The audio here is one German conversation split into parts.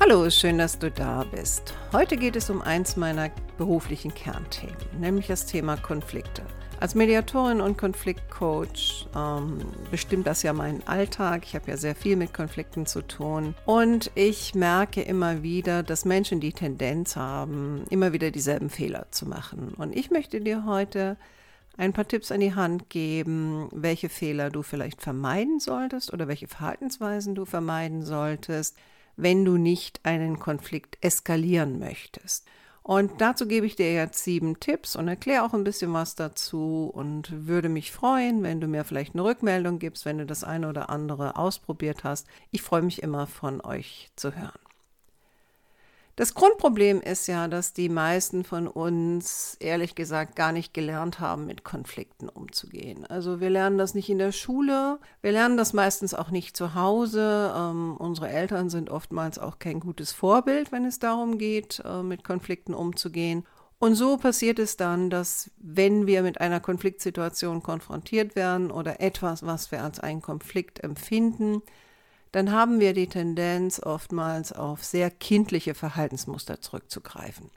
Hallo, schön, dass du da bist. Heute geht es um eins meiner beruflichen Kernthemen, nämlich das Thema Konflikte. Als Mediatorin und Konfliktcoach ähm, bestimmt das ja meinen Alltag. Ich habe ja sehr viel mit Konflikten zu tun. Und ich merke immer wieder, dass Menschen die Tendenz haben, immer wieder dieselben Fehler zu machen. Und ich möchte dir heute ein paar Tipps an die Hand geben, welche Fehler du vielleicht vermeiden solltest oder welche Verhaltensweisen du vermeiden solltest, wenn du nicht einen Konflikt eskalieren möchtest. Und dazu gebe ich dir jetzt sieben Tipps und erkläre auch ein bisschen was dazu und würde mich freuen, wenn du mir vielleicht eine Rückmeldung gibst, wenn du das eine oder andere ausprobiert hast. Ich freue mich immer von euch zu hören. Das Grundproblem ist ja, dass die meisten von uns ehrlich gesagt gar nicht gelernt haben, mit Konflikten umzugehen. Also wir lernen das nicht in der Schule, wir lernen das meistens auch nicht zu Hause. Ähm, unsere Eltern sind oftmals auch kein gutes Vorbild, wenn es darum geht, äh, mit Konflikten umzugehen. Und so passiert es dann, dass wenn wir mit einer Konfliktsituation konfrontiert werden oder etwas, was wir als einen Konflikt empfinden, dann haben wir die Tendenz, oftmals auf sehr kindliche Verhaltensmuster zurückzugreifen.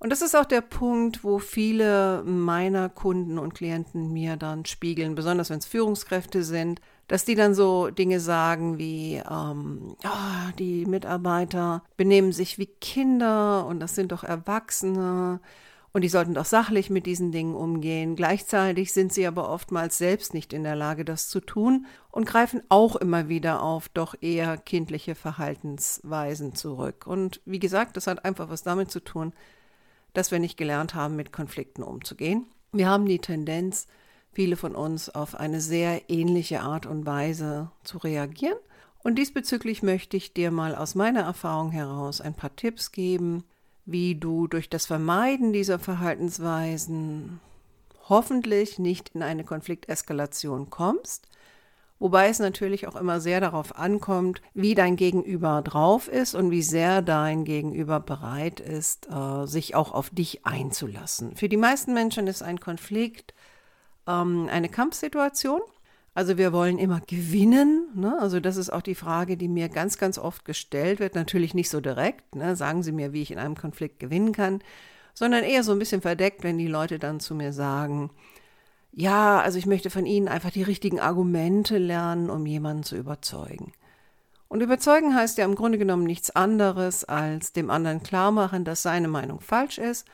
Und das ist auch der Punkt, wo viele meiner Kunden und Klienten mir dann spiegeln, besonders wenn es Führungskräfte sind, dass die dann so Dinge sagen wie, ähm, oh, die Mitarbeiter benehmen sich wie Kinder und das sind doch Erwachsene und die sollten doch sachlich mit diesen Dingen umgehen. Gleichzeitig sind sie aber oftmals selbst nicht in der Lage, das zu tun und greifen auch immer wieder auf doch eher kindliche Verhaltensweisen zurück. Und wie gesagt, das hat einfach was damit zu tun, dass wir nicht gelernt haben, mit Konflikten umzugehen. Wir haben die Tendenz, viele von uns auf eine sehr ähnliche Art und Weise zu reagieren. Und diesbezüglich möchte ich dir mal aus meiner Erfahrung heraus ein paar Tipps geben, wie du durch das Vermeiden dieser Verhaltensweisen hoffentlich nicht in eine Konflikteskalation kommst, wobei es natürlich auch immer sehr darauf ankommt, wie dein Gegenüber drauf ist und wie sehr dein Gegenüber bereit ist, äh, sich auch auf dich einzulassen. Für die meisten Menschen ist ein Konflikt ähm, eine Kampfsituation also wir wollen immer gewinnen. Ne? Also das ist auch die Frage, die mir ganz, ganz oft gestellt wird. Natürlich nicht so direkt. Ne? Sagen Sie mir, wie ich in einem Konflikt gewinnen kann, sondern eher so ein bisschen verdeckt, wenn die Leute dann zu mir sagen, ja, also ich möchte von Ihnen einfach die richtigen Argumente lernen, um jemanden zu überzeugen. Und überzeugen heißt ja im Grunde genommen nichts anderes, als dem anderen klar machen, dass seine Meinung falsch ist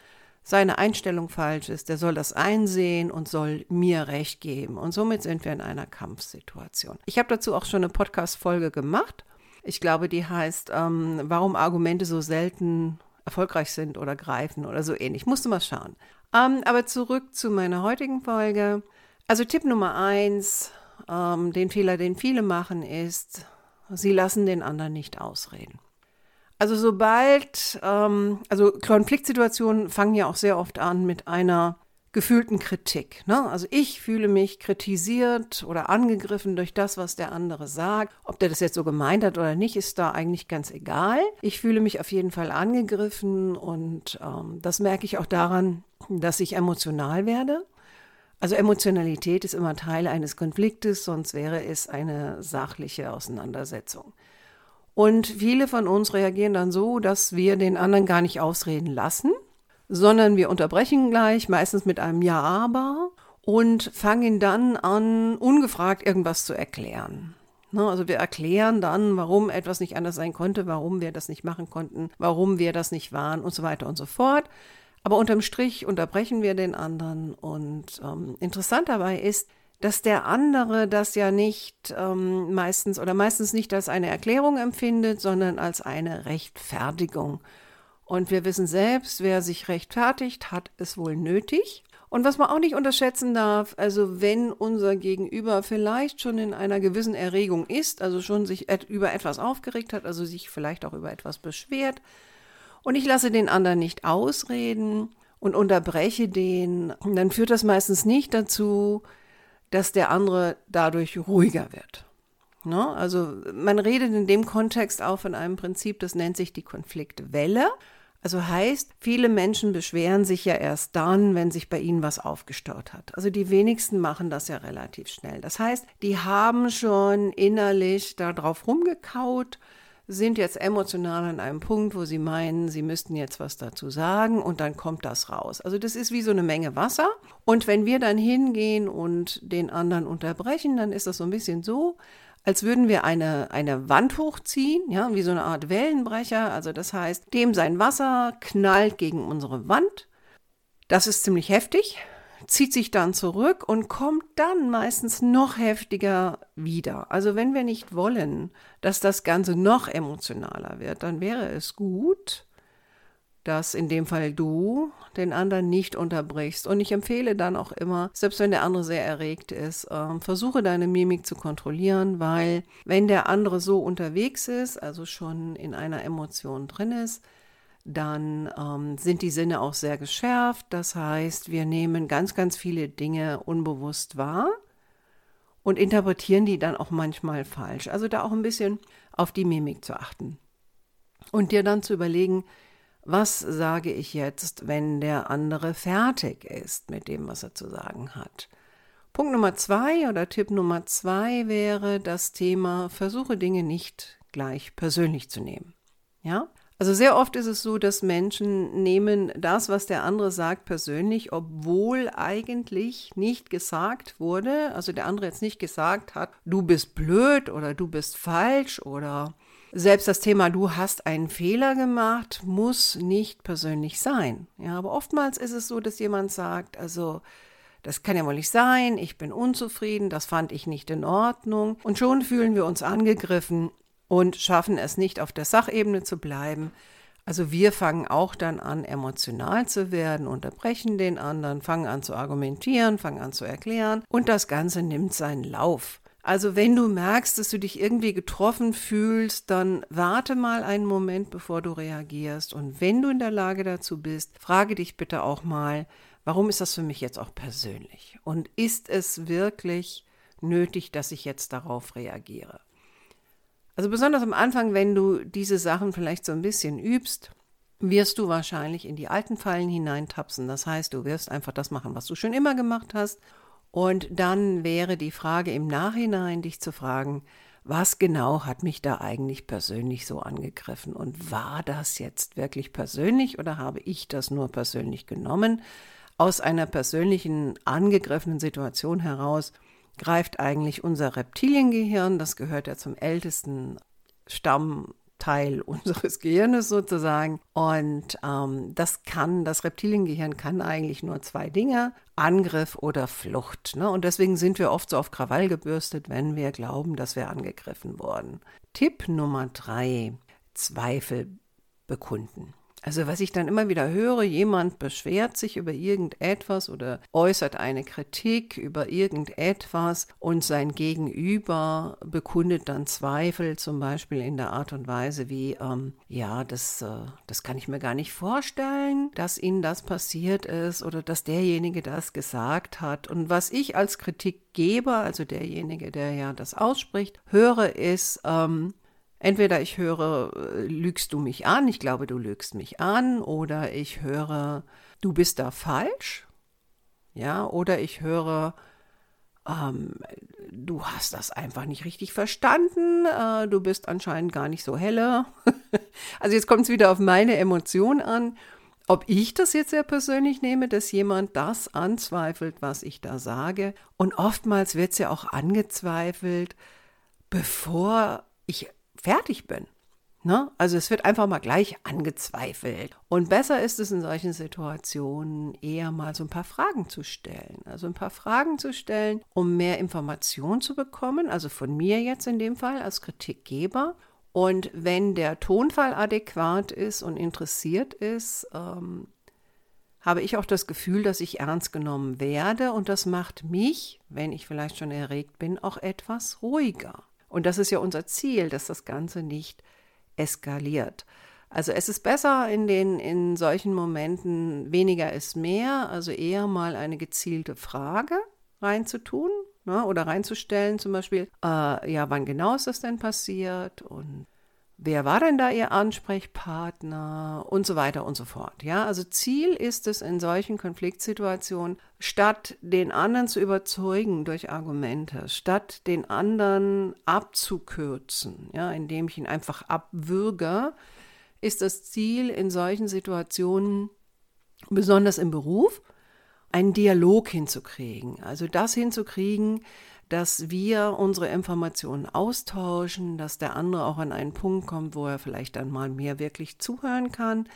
seine Einstellung falsch ist, der soll das einsehen und soll mir Recht geben. Und somit sind wir in einer Kampfsituation. Ich habe dazu auch schon eine Podcast-Folge gemacht. Ich glaube, die heißt, ähm, warum Argumente so selten erfolgreich sind oder greifen oder so ähnlich. Musste mal schauen. Ähm, aber zurück zu meiner heutigen Folge. Also Tipp Nummer eins, ähm, den Fehler, den viele machen, ist, sie lassen den anderen nicht ausreden. Also sobald, ähm, also Konfliktsituationen fangen ja auch sehr oft an mit einer gefühlten Kritik. Ne? Also ich fühle mich kritisiert oder angegriffen durch das, was der andere sagt. Ob der das jetzt so gemeint hat oder nicht, ist da eigentlich ganz egal. Ich fühle mich auf jeden Fall angegriffen und ähm, das merke ich auch daran, dass ich emotional werde. Also Emotionalität ist immer Teil eines Konfliktes, sonst wäre es eine sachliche Auseinandersetzung. Und viele von uns reagieren dann so, dass wir den anderen gar nicht ausreden lassen, sondern wir unterbrechen gleich, meistens mit einem Ja, aber und fangen dann an, ungefragt irgendwas zu erklären. Ne, also wir erklären dann, warum etwas nicht anders sein konnte, warum wir das nicht machen konnten, warum wir das nicht waren und so weiter und so fort. Aber unterm Strich unterbrechen wir den anderen. Und ähm, interessant dabei ist, dass der andere das ja nicht ähm, meistens oder meistens nicht als eine Erklärung empfindet, sondern als eine Rechtfertigung. Und wir wissen selbst, wer sich rechtfertigt, hat es wohl nötig. Und was man auch nicht unterschätzen darf, also wenn unser Gegenüber vielleicht schon in einer gewissen Erregung ist, also schon sich et über etwas aufgeregt hat, also sich vielleicht auch über etwas beschwert, und ich lasse den anderen nicht ausreden, und unterbreche den, dann führt das meistens nicht dazu, dass der andere dadurch ruhiger wird. Ne? Also man redet in dem Kontext auch von einem Prinzip, das nennt sich die Konfliktwelle. Also heißt, viele Menschen beschweren sich ja erst dann, wenn sich bei ihnen was aufgestaut hat. Also die wenigsten machen das ja relativ schnell. Das heißt, die haben schon innerlich darauf rumgekaut, sind jetzt emotional an einem Punkt, wo sie meinen, sie müssten jetzt was dazu sagen und dann kommt das raus. Also das ist wie so eine Menge Wasser. Und wenn wir dann hingehen und den anderen unterbrechen, dann ist das so ein bisschen so, als würden wir eine, eine Wand hochziehen, ja, wie so eine Art Wellenbrecher. Also das heißt, dem sein Wasser knallt gegen unsere Wand. Das ist ziemlich heftig, zieht sich dann zurück und kommt dann meistens noch heftiger wieder. Also wenn wir nicht wollen, dass das Ganze noch emotionaler wird, dann wäre es gut, dass in dem Fall du den anderen nicht unterbrichst. Und ich empfehle dann auch immer, selbst wenn der andere sehr erregt ist, äh, versuche deine Mimik zu kontrollieren, weil wenn der andere so unterwegs ist, also schon in einer Emotion drin ist, dann ähm, sind die Sinne auch sehr geschärft. Das heißt, wir nehmen ganz, ganz viele Dinge unbewusst wahr und interpretieren die dann auch manchmal falsch. Also da auch ein bisschen auf die Mimik zu achten. Und dir dann zu überlegen, was sage ich jetzt, wenn der andere fertig ist mit dem, was er zu sagen hat? Punkt Nummer zwei oder Tipp Nummer zwei wäre das Thema, versuche Dinge nicht gleich persönlich zu nehmen. Ja? Also sehr oft ist es so, dass Menschen nehmen das, was der andere sagt, persönlich, obwohl eigentlich nicht gesagt wurde, also der andere jetzt nicht gesagt hat, du bist blöd oder du bist falsch oder selbst das Thema, du hast einen Fehler gemacht, muss nicht persönlich sein. Ja, aber oftmals ist es so, dass jemand sagt, also, das kann ja wohl nicht sein, ich bin unzufrieden, das fand ich nicht in Ordnung. Und schon fühlen wir uns angegriffen und schaffen es nicht, auf der Sachebene zu bleiben. Also wir fangen auch dann an, emotional zu werden, unterbrechen den anderen, fangen an zu argumentieren, fangen an zu erklären und das Ganze nimmt seinen Lauf. Also wenn du merkst, dass du dich irgendwie getroffen fühlst, dann warte mal einen Moment, bevor du reagierst. Und wenn du in der Lage dazu bist, frage dich bitte auch mal, warum ist das für mich jetzt auch persönlich? Und ist es wirklich nötig, dass ich jetzt darauf reagiere? Also besonders am Anfang, wenn du diese Sachen vielleicht so ein bisschen übst, wirst du wahrscheinlich in die alten Fallen hineintapsen. Das heißt, du wirst einfach das machen, was du schon immer gemacht hast und dann wäre die Frage im Nachhinein, dich zu fragen, was genau hat mich da eigentlich persönlich so angegriffen? Und war das jetzt wirklich persönlich oder habe ich das nur persönlich genommen? Aus einer persönlichen angegriffenen Situation heraus greift eigentlich unser Reptiliengehirn, das gehört ja zum ältesten Stamm Teil unseres Gehirnes sozusagen. Und ähm, das kann, das Reptiliengehirn kann eigentlich nur zwei Dinge, Angriff oder Flucht. Ne? Und deswegen sind wir oft so auf Krawall gebürstet, wenn wir glauben, dass wir angegriffen wurden. Tipp Nummer drei, Zweifel bekunden. Also was ich dann immer wieder höre, jemand beschwert sich über irgendetwas oder äußert eine Kritik über irgendetwas und sein Gegenüber bekundet dann Zweifel, zum Beispiel in der Art und Weise wie, ähm, ja, das, äh, das kann ich mir gar nicht vorstellen, dass Ihnen das passiert ist oder dass derjenige das gesagt hat. Und was ich als Kritikgeber, also derjenige, der ja das ausspricht, höre, ist, ähm, Entweder ich höre, äh, lügst du mich an, ich glaube, du lügst mich an, oder ich höre, du bist da falsch, ja, oder ich höre, ähm, du hast das einfach nicht richtig verstanden, äh, du bist anscheinend gar nicht so helle. also jetzt kommt es wieder auf meine Emotion an, ob ich das jetzt sehr persönlich nehme, dass jemand das anzweifelt, was ich da sage. Und oftmals wird es ja auch angezweifelt, bevor ich fertig bin. Ne? Also es wird einfach mal gleich angezweifelt. Und besser ist es in solchen Situationen eher mal so ein paar Fragen zu stellen. Also ein paar Fragen zu stellen, um mehr Informationen zu bekommen. Also von mir jetzt in dem Fall als Kritikgeber. Und wenn der Tonfall adäquat ist und interessiert ist, ähm, habe ich auch das Gefühl, dass ich ernst genommen werde. Und das macht mich, wenn ich vielleicht schon erregt bin, auch etwas ruhiger. Und das ist ja unser Ziel, dass das Ganze nicht eskaliert. Also es ist besser in den in solchen Momenten weniger ist mehr, also eher mal eine gezielte Frage reinzutun ne, oder reinzustellen, zum Beispiel, äh, ja, wann genau ist das denn passiert und wer war denn da Ihr Ansprechpartner und so weiter und so fort. Ja, also Ziel ist es in solchen Konfliktsituationen, statt den anderen zu überzeugen durch Argumente, statt den anderen abzukürzen, ja, indem ich ihn einfach abwürge, ist das Ziel in solchen Situationen, besonders im Beruf, einen Dialog hinzukriegen. Also das hinzukriegen, dass wir unsere Informationen austauschen, dass der andere auch an einen Punkt kommt, wo er vielleicht dann mal mehr wirklich zuhören kann.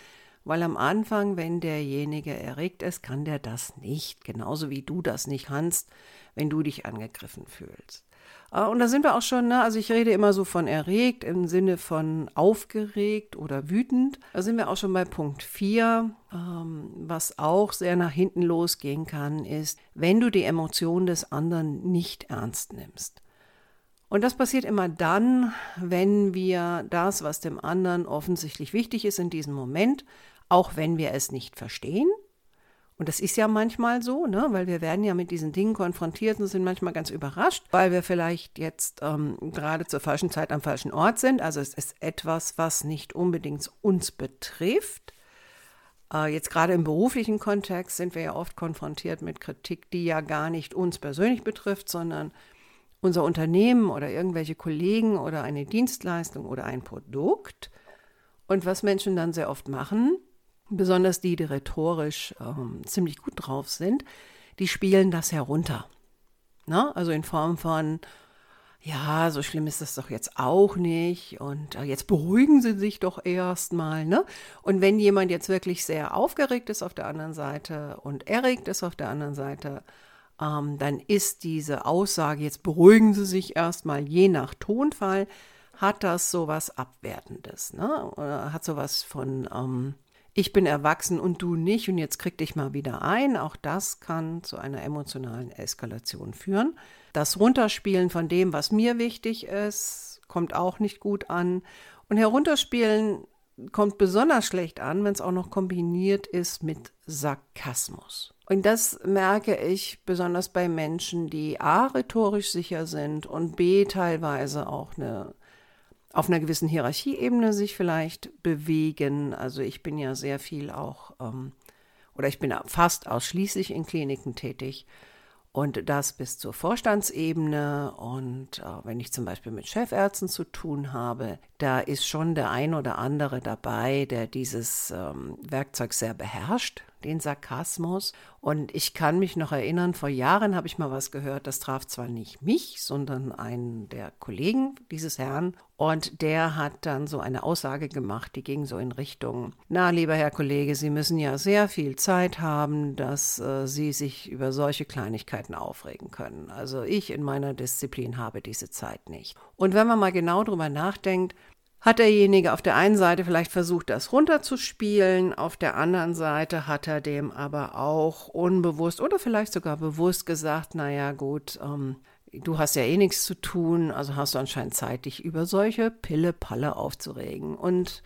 Weil am Anfang, wenn derjenige erregt ist, kann der das nicht, genauso wie du das nicht kannst, wenn du dich angegriffen fühlst. Ah, und da sind wir auch schon, ne? also ich rede immer so von erregt im Sinne von aufgeregt oder wütend. Da sind wir auch schon bei Punkt 4. Ähm, was auch sehr nach hinten losgehen kann, ist, wenn du die Emotionen des anderen nicht ernst nimmst. Und das passiert immer dann, wenn wir das, was dem anderen offensichtlich wichtig ist in diesem Moment, auch wenn wir es nicht verstehen, und das ist ja manchmal so, ne? weil wir werden ja mit diesen Dingen konfrontiert und sind manchmal ganz überrascht, weil wir vielleicht jetzt ähm, gerade zur falschen Zeit am falschen Ort sind. Also es ist etwas, was nicht unbedingt uns betrifft. Äh, jetzt gerade im beruflichen Kontext sind wir ja oft konfrontiert mit Kritik, die ja gar nicht uns persönlich betrifft, sondern unser Unternehmen oder irgendwelche Kollegen oder eine Dienstleistung oder ein Produkt. Und was Menschen dann sehr oft machen, besonders die, die rhetorisch ähm, ziemlich gut drauf sind, die spielen das herunter. Ne? Also in Form von, ja, so schlimm ist das doch jetzt auch nicht und äh, jetzt beruhigen Sie sich doch erstmal. Ne? Und wenn jemand jetzt wirklich sehr aufgeregt ist auf der anderen Seite und erregt ist auf der anderen Seite, ähm, dann ist diese Aussage, jetzt beruhigen Sie sich erstmal, je nach Tonfall, hat das sowas Abwertendes. Ne? Oder hat sowas von, ähm, ich bin erwachsen und du nicht und jetzt krieg dich mal wieder ein. Auch das kann zu einer emotionalen Eskalation führen. Das Runterspielen von dem, was mir wichtig ist, kommt auch nicht gut an. Und Herunterspielen kommt besonders schlecht an, wenn es auch noch kombiniert ist mit Sarkasmus. Und das merke ich besonders bei Menschen, die a rhetorisch sicher sind und b teilweise auch eine auf einer gewissen Hierarchieebene sich vielleicht bewegen. Also ich bin ja sehr viel auch, ähm, oder ich bin fast ausschließlich in Kliniken tätig und das bis zur Vorstandsebene. Und äh, wenn ich zum Beispiel mit Chefärzten zu tun habe, da ist schon der ein oder andere dabei, der dieses ähm, Werkzeug sehr beherrscht den Sarkasmus. Und ich kann mich noch erinnern, vor Jahren habe ich mal was gehört, das traf zwar nicht mich, sondern einen der Kollegen dieses Herrn. Und der hat dann so eine Aussage gemacht, die ging so in Richtung, na, lieber Herr Kollege, Sie müssen ja sehr viel Zeit haben, dass äh, Sie sich über solche Kleinigkeiten aufregen können. Also ich in meiner Disziplin habe diese Zeit nicht. Und wenn man mal genau drüber nachdenkt, hat derjenige auf der einen Seite vielleicht versucht, das runterzuspielen, auf der anderen Seite hat er dem aber auch unbewusst oder vielleicht sogar bewusst gesagt, naja gut, ähm, du hast ja eh nichts zu tun, also hast du anscheinend Zeit, dich über solche Pille-Palle aufzuregen. Und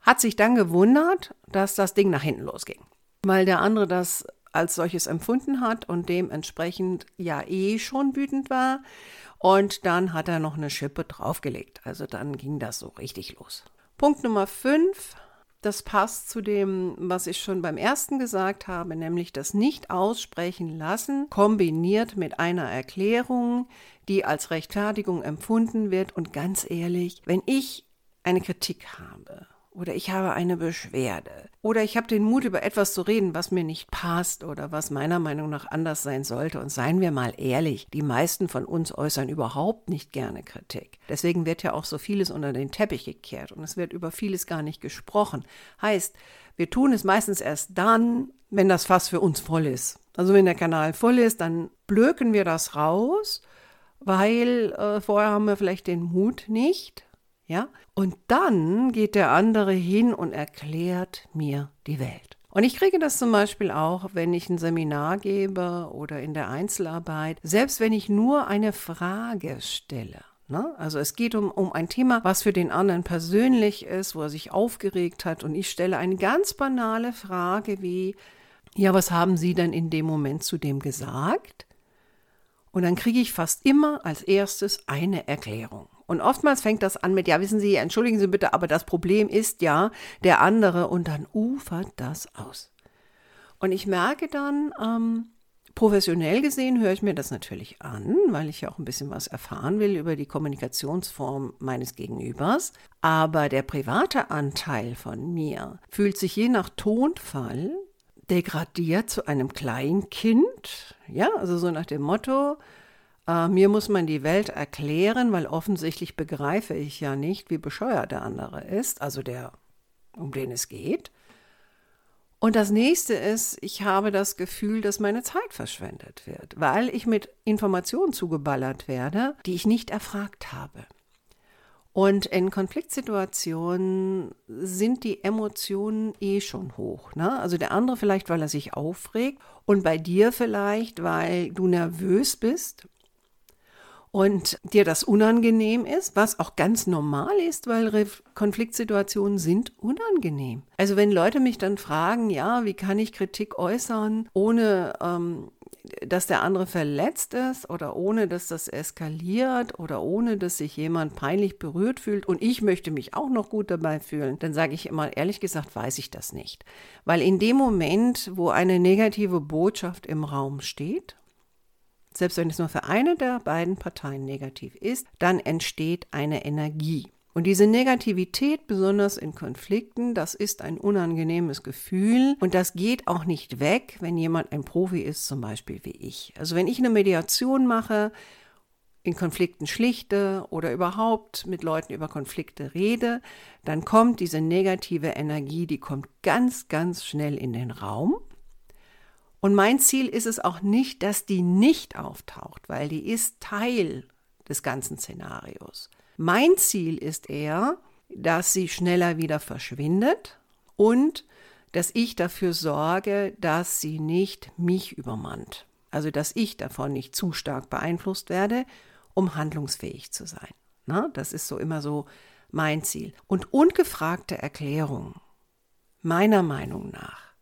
hat sich dann gewundert, dass das Ding nach hinten losging, weil der andere das als solches empfunden hat und dementsprechend ja eh schon wütend war. Und dann hat er noch eine Schippe draufgelegt. Also dann ging das so richtig los. Punkt Nummer 5, das passt zu dem, was ich schon beim ersten gesagt habe, nämlich das Nicht-Aussprechen lassen, kombiniert mit einer Erklärung, die als Rechtfertigung empfunden wird. Und ganz ehrlich, wenn ich eine Kritik habe oder ich habe eine Beschwerde oder ich habe den Mut, über etwas zu reden, was mir nicht passt oder was meiner Meinung nach anders sein sollte. Und seien wir mal ehrlich, die meisten von uns äußern überhaupt nicht gerne Kritik. Deswegen wird ja auch so vieles unter den Teppich gekehrt und es wird über vieles gar nicht gesprochen. Heißt, wir tun es meistens erst dann, wenn das Fass für uns voll ist. Also wenn der Kanal voll ist, dann blöken wir das raus, weil äh, vorher haben wir vielleicht den Mut nicht ja? Und dann geht der andere hin und erklärt mir die Welt. Und ich kriege das zum Beispiel auch, wenn ich ein Seminar gebe oder in der Einzelarbeit, selbst wenn ich nur eine Frage stelle. Ne? Also es geht um, um ein Thema, was für den anderen persönlich ist, wo er sich aufgeregt hat. Und ich stelle eine ganz banale Frage wie, ja, was haben Sie denn in dem Moment zu dem gesagt? Und dann kriege ich fast immer als erstes eine Erklärung. Und oftmals fängt das an mit, ja, wissen Sie, entschuldigen Sie bitte, aber das Problem ist ja der andere und dann ufert das aus. Und ich merke dann, ähm, Professionell gesehen höre ich mir das natürlich an, weil ich ja auch ein bisschen was erfahren will über die Kommunikationsform meines Gegenübers. Aber der private Anteil von mir fühlt sich je nach Tonfall degradiert zu einem Kleinkind. Ja, also so nach dem Motto, äh, mir muss man die Welt erklären, weil offensichtlich begreife ich ja nicht, wie bescheuert der andere ist, also der, um den es geht. Und das nächste ist, ich habe das Gefühl, dass meine Zeit verschwendet wird, weil ich mit Informationen zugeballert werde, die ich nicht erfragt habe. Und in Konfliktsituationen sind die Emotionen eh schon hoch. Ne? Also der andere vielleicht, weil er sich aufregt und bei dir vielleicht, weil du nervös bist und dir das unangenehm ist, was auch ganz normal ist, weil Konfliktsituationen sind unangenehm. Also wenn Leute mich dann fragen, ja, wie kann ich Kritik äußern, ohne ähm, dass der andere verletzt ist oder ohne dass das eskaliert oder ohne dass sich jemand peinlich berührt fühlt und ich möchte mich auch noch gut dabei fühlen, dann sage ich immer, ehrlich gesagt, weiß ich das nicht. Weil in dem Moment, wo eine negative Botschaft im Raum steht selbst wenn es nur für eine der beiden Parteien negativ ist, dann entsteht eine Energie. Und diese Negativität, besonders in Konflikten, das ist ein unangenehmes Gefühl und das geht auch nicht weg, wenn jemand ein Profi ist, zum Beispiel wie ich. Also wenn ich eine Mediation mache, in Konflikten schlichte oder überhaupt mit Leuten über Konflikte rede, dann kommt diese negative Energie, die kommt ganz, ganz schnell in den Raum. Und mein Ziel ist es auch nicht, dass die nicht auftaucht, weil die ist Teil des ganzen Szenarios. Mein Ziel ist eher, dass sie schneller wieder verschwindet und dass ich dafür sorge, dass sie nicht mich übermannt. Also dass ich davon nicht zu stark beeinflusst werde, um handlungsfähig zu sein. Na, das ist so immer so mein Ziel. Und ungefragte Erklärungen, meiner Meinung nach,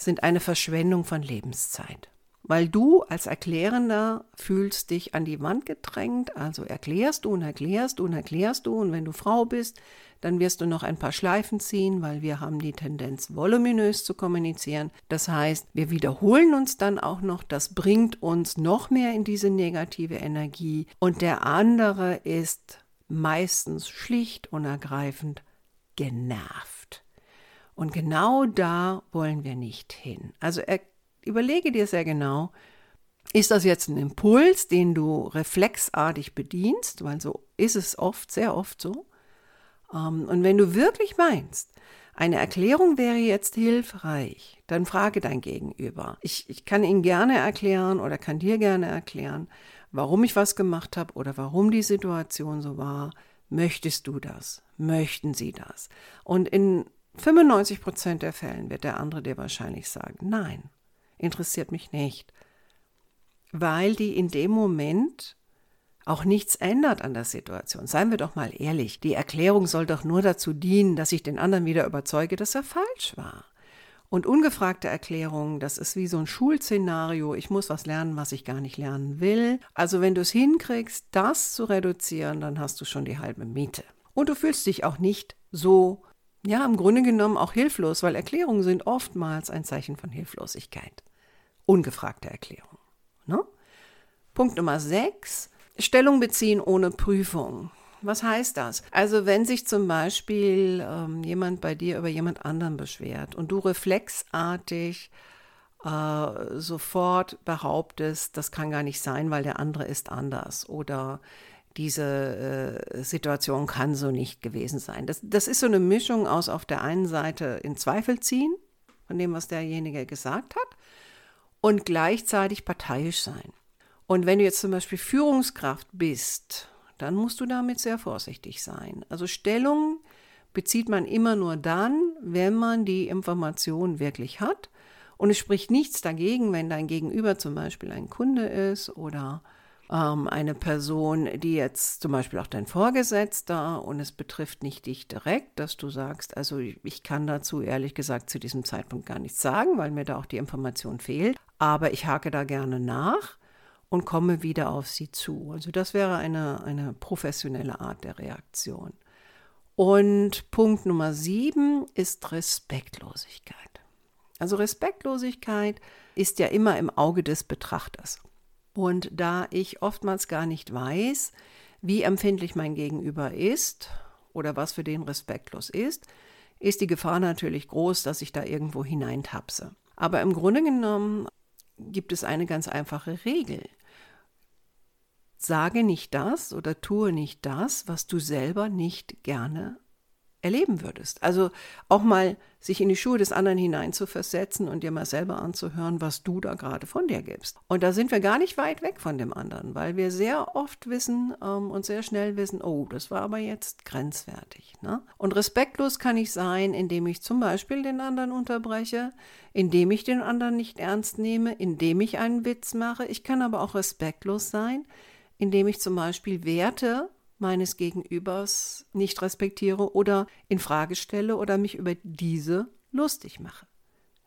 sind eine Verschwendung von Lebenszeit. Weil du als Erklärender fühlst dich an die Wand gedrängt, also erklärst du und erklärst du und erklärst du und wenn du Frau bist, dann wirst du noch ein paar Schleifen ziehen, weil wir haben die Tendenz, voluminös zu kommunizieren. Das heißt, wir wiederholen uns dann auch noch, das bringt uns noch mehr in diese negative Energie und der andere ist meistens schlicht und ergreifend genervt. Und genau da wollen wir nicht hin. Also er, überlege dir sehr genau, ist das jetzt ein Impuls, den du reflexartig bedienst, weil so ist es oft, sehr oft so. Ähm, und wenn du wirklich meinst, eine Erklärung wäre jetzt hilfreich, dann frage dein Gegenüber. Ich, ich kann ihn gerne erklären oder kann dir gerne erklären, warum ich was gemacht habe oder warum die Situation so war. Möchtest du das? Möchten sie das? Und in 95 Prozent der Fällen wird der andere dir wahrscheinlich sagen, nein, interessiert mich nicht, weil die in dem Moment auch nichts ändert an der Situation. Seien wir doch mal ehrlich, die Erklärung soll doch nur dazu dienen, dass ich den anderen wieder überzeuge, dass er falsch war. Und ungefragte Erklärungen, das ist wie so ein Schulszenario, ich muss was lernen, was ich gar nicht lernen will. Also wenn du es hinkriegst, das zu reduzieren, dann hast du schon die halbe Miete. Und du fühlst dich auch nicht so ja, im Grunde genommen auch hilflos, weil Erklärungen sind oftmals ein Zeichen von Hilflosigkeit. Ungefragte Erklärung. Ne? Punkt Nummer 6. Stellung beziehen ohne Prüfung. Was heißt das? Also wenn sich zum Beispiel ähm, jemand bei dir über jemand anderen beschwert und du reflexartig äh, sofort behauptest, das kann gar nicht sein, weil der andere ist anders oder diese äh, Situation kann so nicht gewesen sein. Das, das ist so eine Mischung aus auf der einen Seite in Zweifel ziehen von dem, was derjenige gesagt hat und gleichzeitig parteiisch sein. Und wenn du jetzt zum Beispiel Führungskraft bist, dann musst du damit sehr vorsichtig sein. Also Stellung bezieht man immer nur dann, wenn man die Information wirklich hat. Und es spricht nichts dagegen, wenn dein Gegenüber zum Beispiel ein Kunde ist oder ähm, eine Person, die jetzt zum Beispiel auch dein Vorgesetzter und es betrifft nicht dich direkt, dass du sagst, also ich kann dazu ehrlich gesagt zu diesem Zeitpunkt gar nichts sagen, weil mir da auch die Information fehlt, aber ich hake da gerne nach und komme wieder auf sie zu. Also das wäre eine, eine professionelle Art der Reaktion. Und Punkt Nummer sieben ist Respektlosigkeit. Also Respektlosigkeit ist ja immer im Auge des Betrachters. Und da ich oftmals gar nicht weiß, wie empfindlich mein Gegenüber ist oder was für den respektlos ist, ist die Gefahr natürlich groß, dass ich da irgendwo hineintapse. Aber im Grunde genommen gibt es eine ganz einfache Regel. Sage nicht das oder tue nicht das, was du selber nicht gerne erleben würdest. Also auch mal sich in die Schuhe des anderen hineinzuversetzen und dir mal selber anzuhören, was du da gerade von dir gibst. Und da sind wir gar nicht weit weg von dem anderen, weil wir sehr oft wissen ähm, und sehr schnell wissen, oh, das war aber jetzt grenzwertig. Ne? Und respektlos kann ich sein, indem ich zum Beispiel den anderen unterbreche, indem ich den anderen nicht ernst nehme, indem ich einen Witz mache. Ich kann aber auch respektlos sein, indem ich zum Beispiel Werte meines Gegenübers nicht respektiere oder in Frage stelle oder mich über diese lustig mache.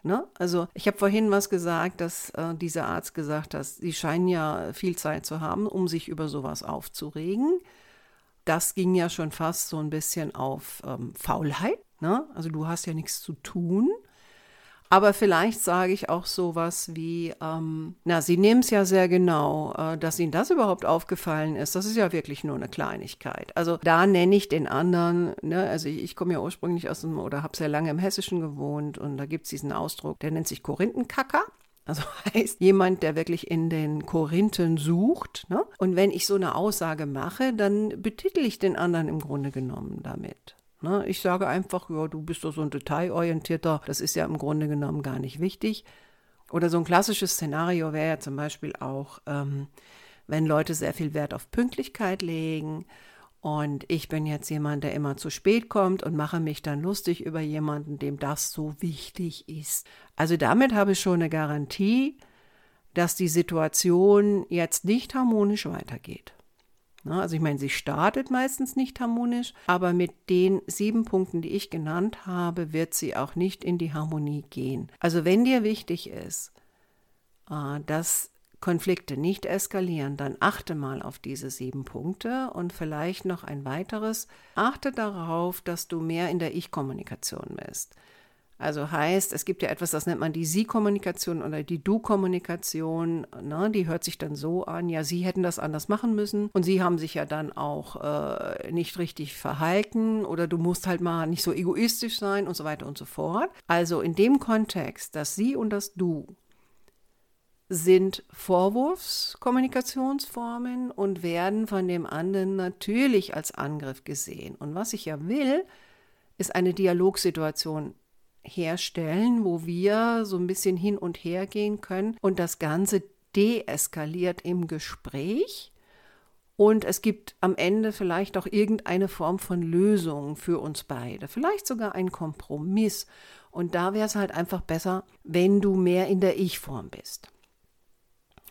Ne? Also ich habe vorhin was gesagt, dass äh, dieser Arzt gesagt hat, sie scheinen ja viel Zeit zu haben, um sich über sowas aufzuregen. Das ging ja schon fast so ein bisschen auf ähm, Faulheit. Ne? Also du hast ja nichts zu tun. Aber vielleicht sage ich auch sowas wie, ähm, na, Sie nehmen es ja sehr genau, äh, dass Ihnen das überhaupt aufgefallen ist. Das ist ja wirklich nur eine Kleinigkeit. Also da nenne ich den anderen, ne, also ich, ich komme ja ursprünglich aus dem, oder habe sehr lange im Hessischen gewohnt und da gibt es diesen Ausdruck, der nennt sich Korinthenkacker. Also heißt jemand, der wirklich in den Korinthen sucht. Ne? Und wenn ich so eine Aussage mache, dann betitel ich den anderen im Grunde genommen damit. Ne? Ich sage einfach, ja, du bist doch so ein detailorientierter, das ist ja im Grunde genommen gar nicht wichtig. Oder so ein klassisches Szenario wäre ja zum Beispiel auch, ähm, wenn Leute sehr viel Wert auf Pünktlichkeit legen und ich bin jetzt jemand, der immer zu spät kommt und mache mich dann lustig über jemanden, dem das so wichtig ist. Also damit habe ich schon eine Garantie, dass die Situation jetzt nicht harmonisch weitergeht. Ne, also ich meine, sie startet meistens nicht harmonisch, aber mit den sieben Punkten, die ich genannt habe, wird sie auch nicht in die Harmonie gehen. Also wenn dir wichtig ist, äh, dass Konflikte nicht eskalieren, dann achte mal auf diese sieben Punkte und vielleicht noch ein weiteres. Achte darauf, dass du mehr in der Ich-Kommunikation bist. Also heißt, es gibt ja etwas, das nennt man die Sie-Kommunikation oder die Du-Kommunikation. Ne? Die hört sich dann so an, ja, Sie hätten das anders machen müssen und Sie haben sich ja dann auch äh, nicht richtig verhalten oder du musst halt mal nicht so egoistisch sein und so weiter und so fort. Also in dem Kontext, dass Sie und das Du sind Vorwurfskommunikationsformen und werden von dem anderen natürlich als Angriff gesehen. Und was ich ja will, ist eine Dialogsituation herstellen, wo wir so ein bisschen hin und her gehen können und das Ganze deeskaliert im Gespräch. Und es gibt am Ende vielleicht auch irgendeine Form von Lösung für uns beide, vielleicht sogar ein Kompromiss. Und da wäre es halt einfach besser, wenn du mehr in der Ich-Form bist.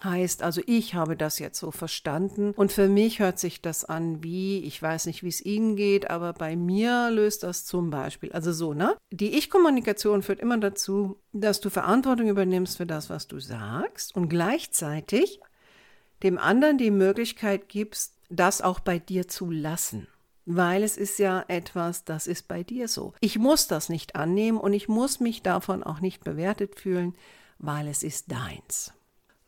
Heißt also, ich habe das jetzt so verstanden und für mich hört sich das an wie, ich weiß nicht, wie es Ihnen geht, aber bei mir löst das zum Beispiel, also so, ne? Die Ich-Kommunikation führt immer dazu, dass du Verantwortung übernimmst für das, was du sagst und gleichzeitig dem anderen die Möglichkeit gibst, das auch bei dir zu lassen. Weil es ist ja etwas, das ist bei dir so. Ich muss das nicht annehmen und ich muss mich davon auch nicht bewertet fühlen, weil es ist deins.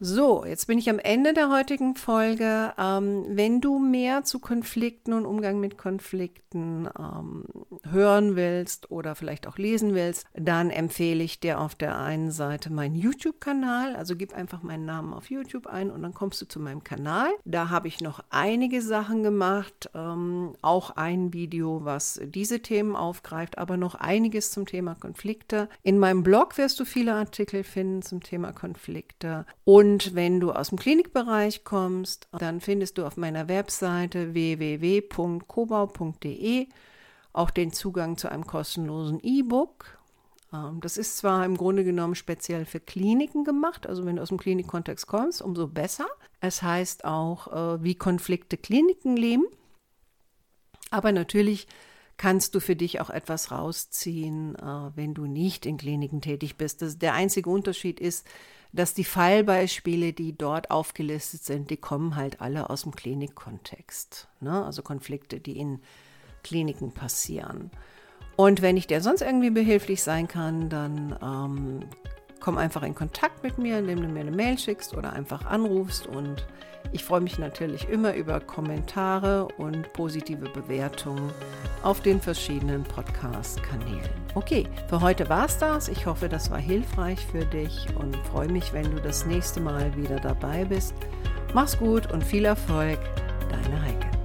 So, jetzt bin ich am Ende der heutigen Folge. Ähm, wenn du mehr zu Konflikten und Umgang mit Konflikten ähm, hören willst oder vielleicht auch lesen willst, dann empfehle ich dir auf der einen Seite meinen YouTube-Kanal. Also gib einfach meinen Namen auf YouTube ein und dann kommst du zu meinem Kanal. Da habe ich noch einige Sachen gemacht, ähm, auch ein Video, was diese Themen aufgreift, aber noch einiges zum Thema Konflikte. In meinem Blog wirst du viele Artikel finden zum Thema Konflikte und und wenn du aus dem Klinikbereich kommst, dann findest du auf meiner Webseite www.kobau.de auch den Zugang zu einem kostenlosen E-Book. Ähm, das ist zwar im Grunde genommen speziell für Kliniken gemacht, also wenn du aus dem Klinikkontext kommst, umso besser. Es heißt auch, äh, wie Konflikte Kliniken leben. Aber natürlich kannst du für dich auch etwas rausziehen, äh, wenn du nicht in Kliniken tätig bist. Das, der einzige Unterschied ist, dass die Fallbeispiele, die dort aufgelistet sind, die kommen halt alle aus dem Klinikkontext. Ne? Also Konflikte, die in Kliniken passieren. Und wenn ich dir sonst irgendwie behilflich sein kann, dann ähm, komm einfach in Kontakt mit mir, indem du mir eine Mail schickst oder einfach anrufst. Und ich freue mich natürlich immer über Kommentare und positive Bewertungen auf den verschiedenen Podcast-Kanälen. Okay, für heute war es das. Ich hoffe, das war hilfreich für dich und freue mich, wenn du das nächste Mal wieder dabei bist. Mach's gut und viel Erfolg, deine Heike.